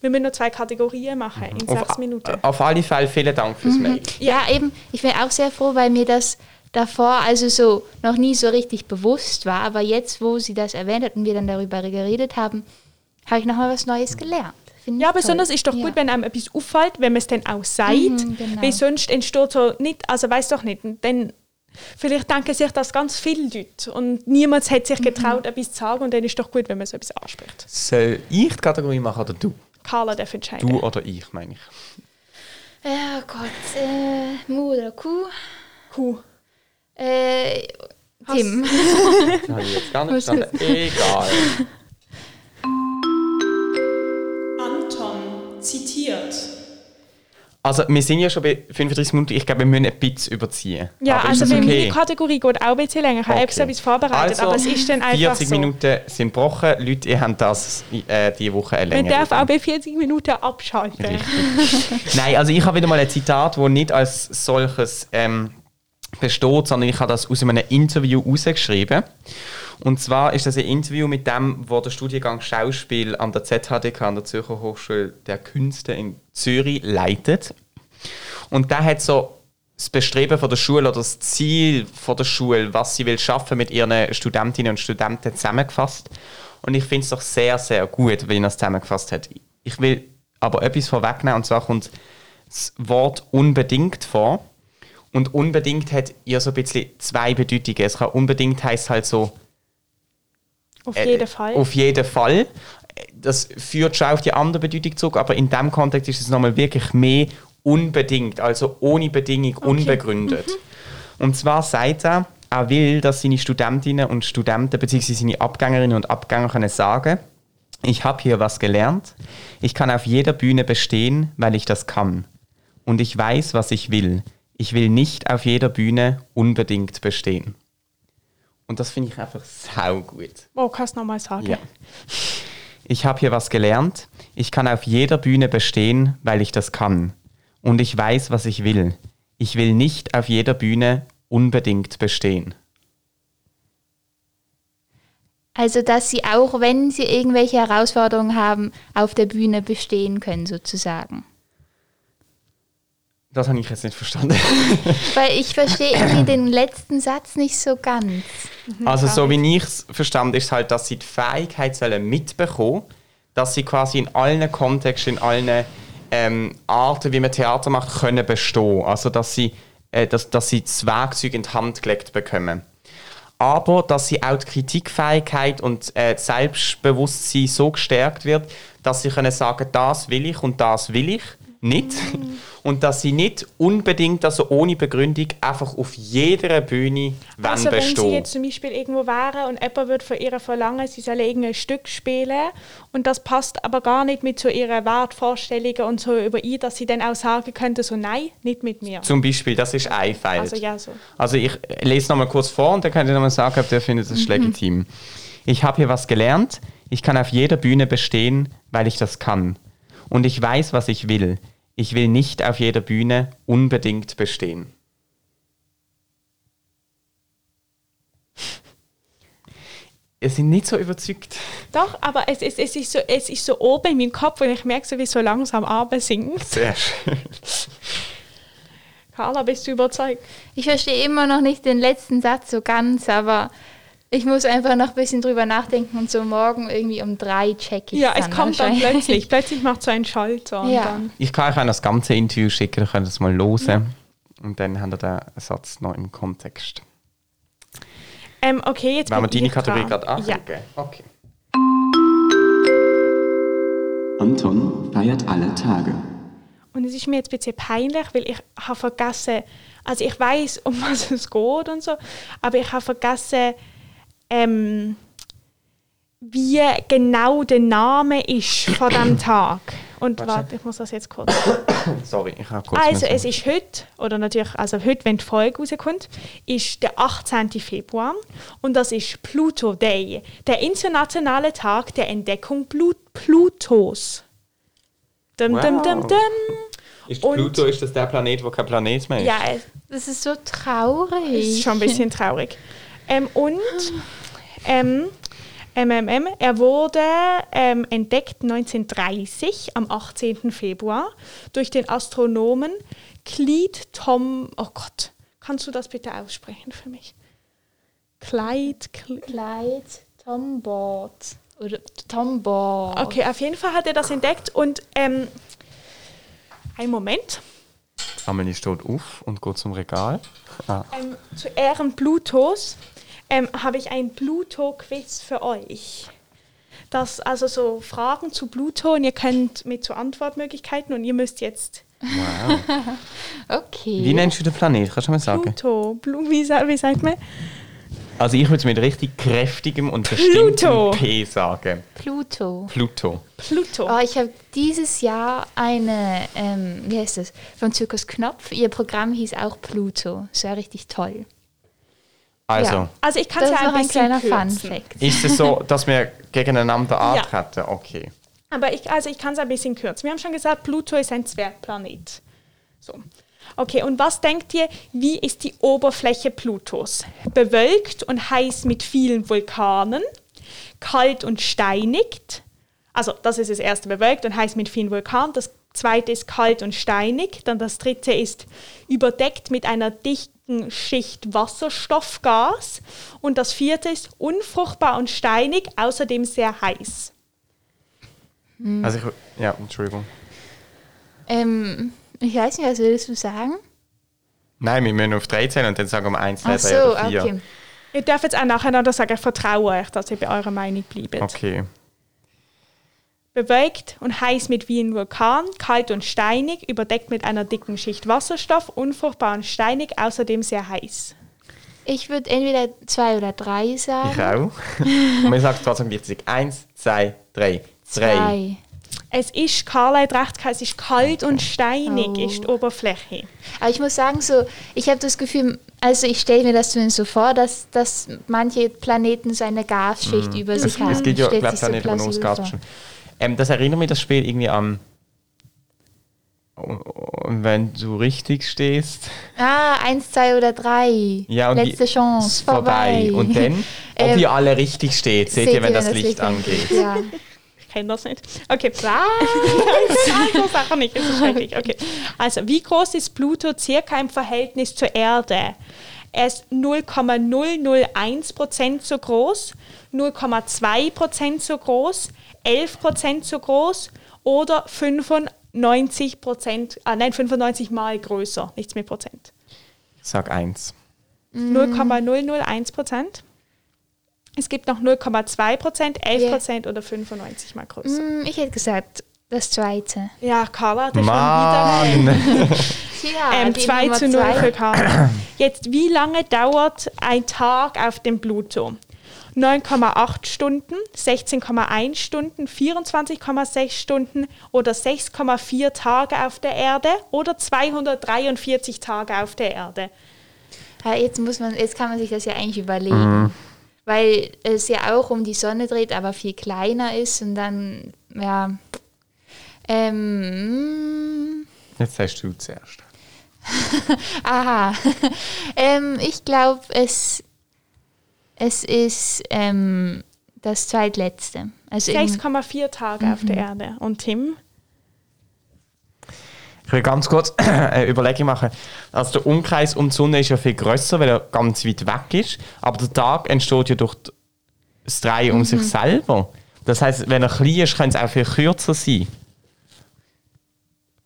wir müssen noch zwei Kategorien machen in sechs Auf, Minuten. auf alle Fälle vielen Dank fürs Mail. Ja, eben. Ich bin auch sehr froh, weil mir das davor also so noch nie so richtig bewusst war. Aber jetzt, wo sie das erwähnt hat und wir dann darüber geredet haben, habe ich nochmal was Neues gelernt. Finde ich Ja, toll. besonders ist doch Ja. gut, wenn einem etwas auffällt, wenn man es dann auch sagt. Mhm, genau. Weil sonst entsteht so nicht, also weiß doch nicht, dann vielleicht denken sich das ganz viele Leute und niemand hat sich getraut, etwas zu sagen und dann ist doch gut, wenn man so etwas anspricht. Soll ich die Kategorie machen oder du? Carla darf entscheiden. Du oder ich, meine ich. Ja Gott, äh, Mu oder Kuh? Kuh. Äh, Tim. Das habe ich jetzt gar nicht verstanden. Egal. Zitiert. Also, wir sind ja schon bei 35 Minuten. Ich glaube, wir müssen ein bisschen überziehen. Ja, aber also okay? meine Kategorie geht auch ein bisschen länger. Ich habe Okay. etwas vorbereitet, Also, aber es ist dann einfach 40 so. Minuten sind gebrochen. Leute, ihr habt das äh, diese Woche eine Man darf auch bei 40 Minuten abschalten. Nein, also ich habe wieder mal ein Zitat, das nicht als solches ähm, besteht, sondern ich habe das aus einem Interview rausgeschrieben. Und zwar ist das ein Interview mit dem, wo der Studiengang Schauspiel an der ZHDK, an der Zürcher Hochschule der Künste in Zürich, leitet. Und der hat so das Bestreben von der Schule oder das Ziel von der Schule, was sie will schaffen mit ihren Studentinnen und Studenten zusammengefasst. Und ich finde es doch sehr, sehr gut, wie er es zusammengefasst hat. Ich will aber etwas vorwegnehmen, und zwar kommt das Wort unbedingt vor. Und unbedingt hat ihr so ein bisschen zwei Bedeutungen. Es kann unbedingt heißt halt so Auf äh, jeden Fall. Auf jeden Fall. Das führt schon auf die andere Bedeutung zurück, aber in dem Kontext ist es nochmal wirklich mehr unbedingt, also ohne Bedingung, unbegründet. Und zwar sagt er, er will, dass seine Studentinnen und Studenten bzw. seine Abgängerinnen und Abgänger können sagen, ich habe hier was gelernt, ich kann auf jeder Bühne bestehen, weil ich das kann. Und ich weiß, was ich will. Ich will nicht auf jeder Bühne unbedingt bestehen. Und das finde ich einfach sau gut. oh, kannst du nochmal sagen? Ja. Ich habe hier was gelernt. Ich kann auf jeder Bühne bestehen, weil ich das kann. Und ich weiß, was ich will. Ich will nicht auf jeder Bühne unbedingt bestehen. Also, dass sie auch, wenn sie irgendwelche Herausforderungen haben, auf der Bühne bestehen können, sozusagen. Das habe ich jetzt nicht verstanden. Weil ich verstehe irgendwie den letzten Satz nicht so ganz. Also so wie ich es verstanden ist halt, dass sie die Fähigkeit sollen mitbekommen, dass sie quasi in allen Kontexten, in allen ähm, Arten, wie man Theater macht, können bestehen. Also dass sie, äh, dass, dass sie das Werkzeug in die Hand gelegt bekommen. Aber dass sie auch die Kritikfähigkeit und äh, das Selbstbewusstsein so gestärkt wird, dass sie können sagen, das will ich und das will ich nicht. Und dass sie nicht unbedingt, also ohne Begründung, einfach auf jeder Bühne Also wenn bestehen. sie jetzt zum Beispiel irgendwo wären und jemand würde von ihr verlangen, sie soll irgendein Stück spielen und das passt aber gar nicht mit so ihren Wertvorstellungen und so überein, dass sie dann auch sagen könnte, so nein, nicht mit mir. Zum Beispiel, das ist ein Feld. Also ja, so. Also ich lese nochmal kurz vor und dann könnt ihr nochmal sagen, ob ihr findet, das ist legitim. Ich habe hier was gelernt. Ich kann auf jeder Bühne bestehen, weil ich das kann. Und ich weiß, was ich will. Ich will nicht auf jeder Bühne unbedingt bestehen. Ihr seid nicht so überzeugt. Doch, aber es, es, es, ist so, es ist so oben in meinem Kopf und ich merke so, wie es so langsam Abend singt. Sehr schön. Carla, bist du überzeugt? Ich verstehe immer noch nicht den letzten Satz so ganz, aber ich muss einfach noch ein bisschen drüber nachdenken und so morgen irgendwie um drei check ich Ja, es dann kommt dann plötzlich. Plötzlich macht so ein Schalter und Ja. dann... Ich kann euch auch das ganze Interview schicken, ihr könnt es mal hören. Und dann habt ihr den Satz noch im Kontext. Ähm, okay, jetzt Wollen wir deine Kategorie dran. gerade Ja. anklicken? Okay. Anton feiert alle Tage. Und es ist mir jetzt ein bisschen peinlich, weil ich habe vergessen, also ich weiß, um was es geht und so, aber ich habe vergessen, ähm, wie genau der Name ist von diesem Tag. Und Warte. warte, ich muss das jetzt kurz. Sorry, ich habe kurz... Also es ist heute, oder natürlich, also heute, wenn die Folge rauskommt, ist der 18. Februar und das ist Pluto Day, der internationale Tag der Entdeckung Plu Plutos. Dum, dum, dum, Wow. dum. Ist Und- Pluto ist das der Planet, wo kein Planet mehr ist? Ja, Das ist so traurig. ist schon ein bisschen traurig. Ähm, und ähm, MMM, er wurde ähm, entdeckt 1930 am 18. Februar durch den Astronomen Clyde Tom. Oh Gott, kannst du das bitte aussprechen für mich? Clyde. Cl Kleid, Tom Board. Oder Tombow. Okay, auf jeden Fall hat er das entdeckt und ähm, einen Moment. Amelie steht auf und geht zum Regal. Ah. Ähm, zu Ehren Plutos ähm, habe ich ein Pluto-Quiz für euch. Das also so Fragen zu Pluto und ihr könnt mit so Antwortmöglichkeiten und ihr müsst jetzt Wow. Okay. Wie nennst du den Planet? Kannst du mir sagen? Pluto, Blu, wie, sa- wie sagt man? Also ich würde es mit richtig kräftigem und bestimmtem Pluto. P sagen. Pluto. Pluto. Pluto. Oh, ich habe dieses Jahr eine, ähm, wie heißt das, von Zirkus Knopf. Ihr Programm hieß auch Pluto. Das war richtig toll. Also, Ja. Also ich kann es ja ein ein bisschen kleiner Fun kürzen. Fact. ist es so, dass wir gegeneinander Ja. antreten? Okay. Aber ich, also ich kann es ein bisschen kürzen. Wir haben schon gesagt, Pluto ist ein Zwergplanet. So. Okay, und was denkt ihr, wie ist die Oberfläche Plutos? Bewölkt und heiß mit vielen Vulkanen, kalt und steinig. Also das ist das erste, bewölkt und heiß mit vielen Vulkanen. Das zweite ist kalt und steinig. Dann das dritte ist überdeckt mit einer dichten Schicht Wasserstoffgas. Und das vierte ist unfruchtbar und steinig, außerdem sehr heiß. Also ich, ja, Entschuldigung. Ähm, ich weiß nicht, was würdest du sagen? Nein, wir müssen auf 3 zählen und dann sagen wir 1, 2, Ach 3 so, oder 4. okay. Ihr dürft jetzt auch nacheinander sagen, ich vertraue euch, dass ihr bei eurer Meinung bleibt. Okay. Bewölkt und heiß mit wie ein Vulkan, kalt und steinig, überdeckt mit einer dicken Schicht Wasserstoff, unfruchtbar und steinig, außerdem sehr heiß. Ich würde entweder zwei oder drei sagen. Ich auch. und wir sagen trotzdem gleichzeitig 1, 2, 3. 3. Zwei. Es ist, Carla hat recht, es ist kalt und steinig, Oh. ist die Oberfläche. Aber ich muss sagen, so, ich habe das Gefühl, also ich stelle mir das zumindest so vor, dass, dass manche Planeten so eine Gasschicht über sich haben. Es gibt ja, glaube ich, so nicht über Gas. Ähm, das erinnert mich das Spiel irgendwie an. Und wenn du richtig stehst, Ah, eins, zwei oder drei. ja, und Letzte die- Chance, ist vorbei. Und dann, ob Ähm, ihr alle richtig steht, seht, ihr, wenn das Licht angeht. Ja. Ich kenne das nicht. Okay. also Sache nicht, ist schrecklich. Okay. Also, wie groß ist Pluto circa im Verhältnis zur Erde? Er ist 0,001% so groß, 0,2% so groß, 11% so groß oder 95%, ah nein, 95 mal größer, nichts mit Prozent. Ich sag 1. 0,001%. Es gibt noch 0,2%, 11% oder 95 mal größer. Hm, Ich hätte gesagt, das zweite. Ja, Carla hat ja schon wieder. Mann! Ja, Ähm, die 2 Nummer zu 0 zwei. für Carla. Jetzt, wie lange dauert ein Tag auf dem Pluto? 9,8 Stunden, 16,1 Stunden, 24,6 Stunden oder 6,4 Tage auf der Erde oder 243 Tage auf der Erde. Ja, jetzt muss man, jetzt kann man sich das ja eigentlich überlegen. Weil es ja auch um die Sonne dreht, aber viel kleiner ist und dann, ja. Ähm, Jetzt sagst du zuerst. aha. ähm, ich glaube, es, es ist ähm, das zweitletzte. Also irgendwie- 6,4 Tage auf der Erde. Und Tim? Ich will ganz kurz eine Überlegung machen. Also der Umkreis um die Sonne ist ja viel grösser, weil er ganz weit weg ist. Aber der Tag entsteht ja durch das Drehen um sich selber. Das heißt, wenn er klein ist, kann es auch viel kürzer sein.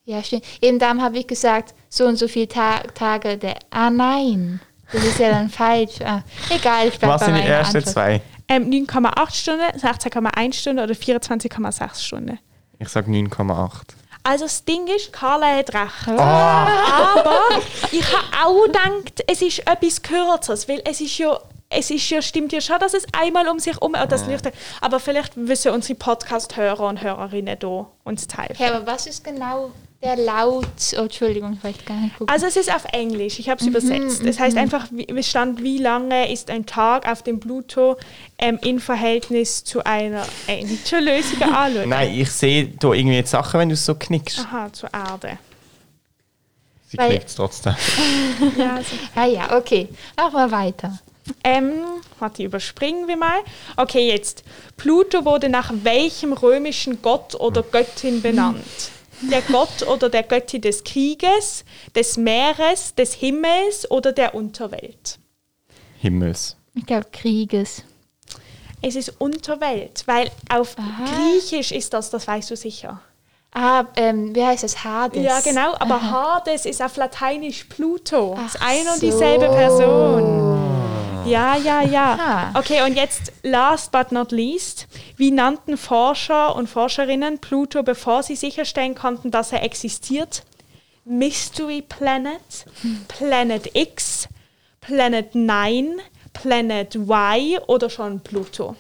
Ja, stimmt. Eben darum habe ich gesagt, so und so viele Ta Tage der. Ah nein, das ist ja dann falsch. Ah, egal, ich bleibe Was bei sind die meiner ersten Antwort. zwei? Ähm, 9,8 Stunden, 16,1 Stunden oder 24,6 Stunden. Ich sage 9,8. Also das Ding ist, Carla hat recht. Aber ich habe auch gedacht, es ist etwas Kürzeres, weil es ist ja, es ist ja, stimmt ja schon, dass es einmal um sich um, oh, das Licht, aber vielleicht wissen unsere Podcast-Hörer und Hörerinnen da uns teilen. Ja, aber was ist genau der Laut? Oh, Entschuldigung, ich weiß gar nicht gucken. Also es ist auf Englisch, ich habe es übersetzt. Es heißt einfach, wie- es stand, wie lange ist ein Tag auf dem Pluto ähm, in Verhältnis zu einer ähnlichen Lösung anschauen. Nein, ich sehe da irgendwie jetzt Sachen, wenn du so knickst. Aha, zur Erde. Sie knickt trotzdem. Ja, also ah ja, okay. Machen wir weiter. Ähm, warte, überspringen wir mal. Okay, jetzt. Pluto wurde nach welchem römischen Gott oder Göttin benannt? Der Gott oder der Göttin des Krieges, des Meeres, des Himmels oder der Unterwelt? Himmels. Ich glaube Krieges. Es ist Unterwelt, weil auf Griechisch ist das, das weißt du sicher. Ah, ähm, wie heißt das? Hades. Ja, genau, aber Hades ist auf Lateinisch Pluto. Das ist Ach eine und so. dieselbe Person. Ja, ja, ja. Aha. Okay, und jetzt last but not least. Wie nannten Forscher und Forscherinnen Pluto, bevor sie sicherstellen konnten, dass er existiert? Mystery Planet, Planet X, Planet 9, Planet Y oder schon Pluto?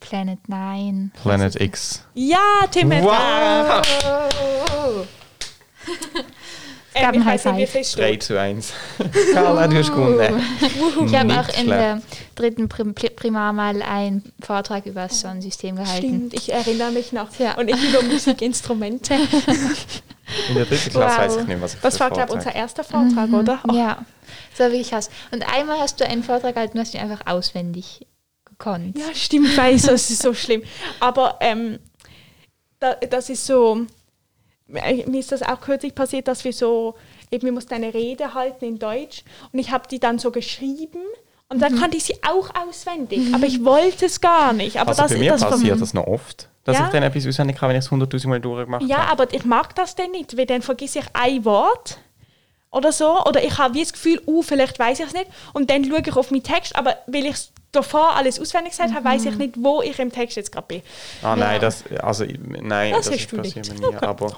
Planet 9. Planet X. Ja, Tim hat recht. Wow! gab Ähm, ein High viel 3 steht. zu 1. Carla, du hast gewonnen. Ich habe auch in der dritten Prim Pri- Primar mal einen Vortrag über das Sonnensystem gehalten. Stimmt, ich erinnere mich noch. Ja. Und ich über Musikinstrumente. In der dritten Klasse Wow. weiß ich nicht, was ich Das war, glaube ich, Vortrag- unser erster Vortrag, oder? Oh, Ja, das war wirklich krass. Und einmal hast du einen Vortrag gehalten, du hast ihn einfach auswendig gekonnt. Ja, stimmt, ich weiß, das ist so schlimm. Aber ähm, da, das ist so, äh, mir ist das auch kürzlich passiert, dass wir so, eben wir mussten eine Rede halten in Deutsch und ich habe die dann so geschrieben und dann kannte ich sie auch auswendig, aber ich wollte es gar nicht. Aber Also das bei mir das passiert das noch oft, dass Ja. ich dann etwas auswendig kann, wenn ich es 100'000 Mal durchgemacht Ja, habe. aber ich mag das dann nicht, weil dann vergesse ich ein Wort oder so. Oder ich habe wie das Gefühl, uh, vielleicht weiß ich es nicht. Und dann schaue ich auf meinen Text, aber weil ich es davor alles auswendig gesagt habe, weiß ich nicht, wo ich im Text jetzt gerade bin. Ah nein, das, also, nein, Das das, ist du passiert nicht. mir nie. Aber,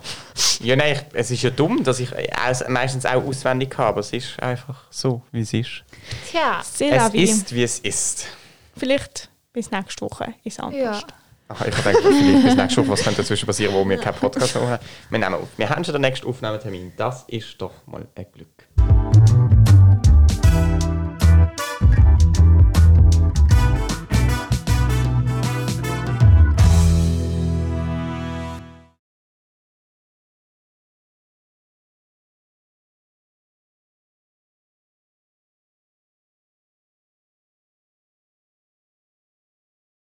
ja, nein, ich, es ist ja dumm, dass ich meistens auch auswendig habe, aber es ist einfach so, wie es ist. Tja, Es ist, wie es ist. Vielleicht bis nächste Woche ist anders. ja. Ach, ich denke, vielleicht bis nächste Woche, was könnte dazwischen passieren, wo wir keinen Podcast mehr haben. Wir nehmen auf. Wir haben schon den nächsten Aufnahmetermin. Das ist doch mal ein Glück.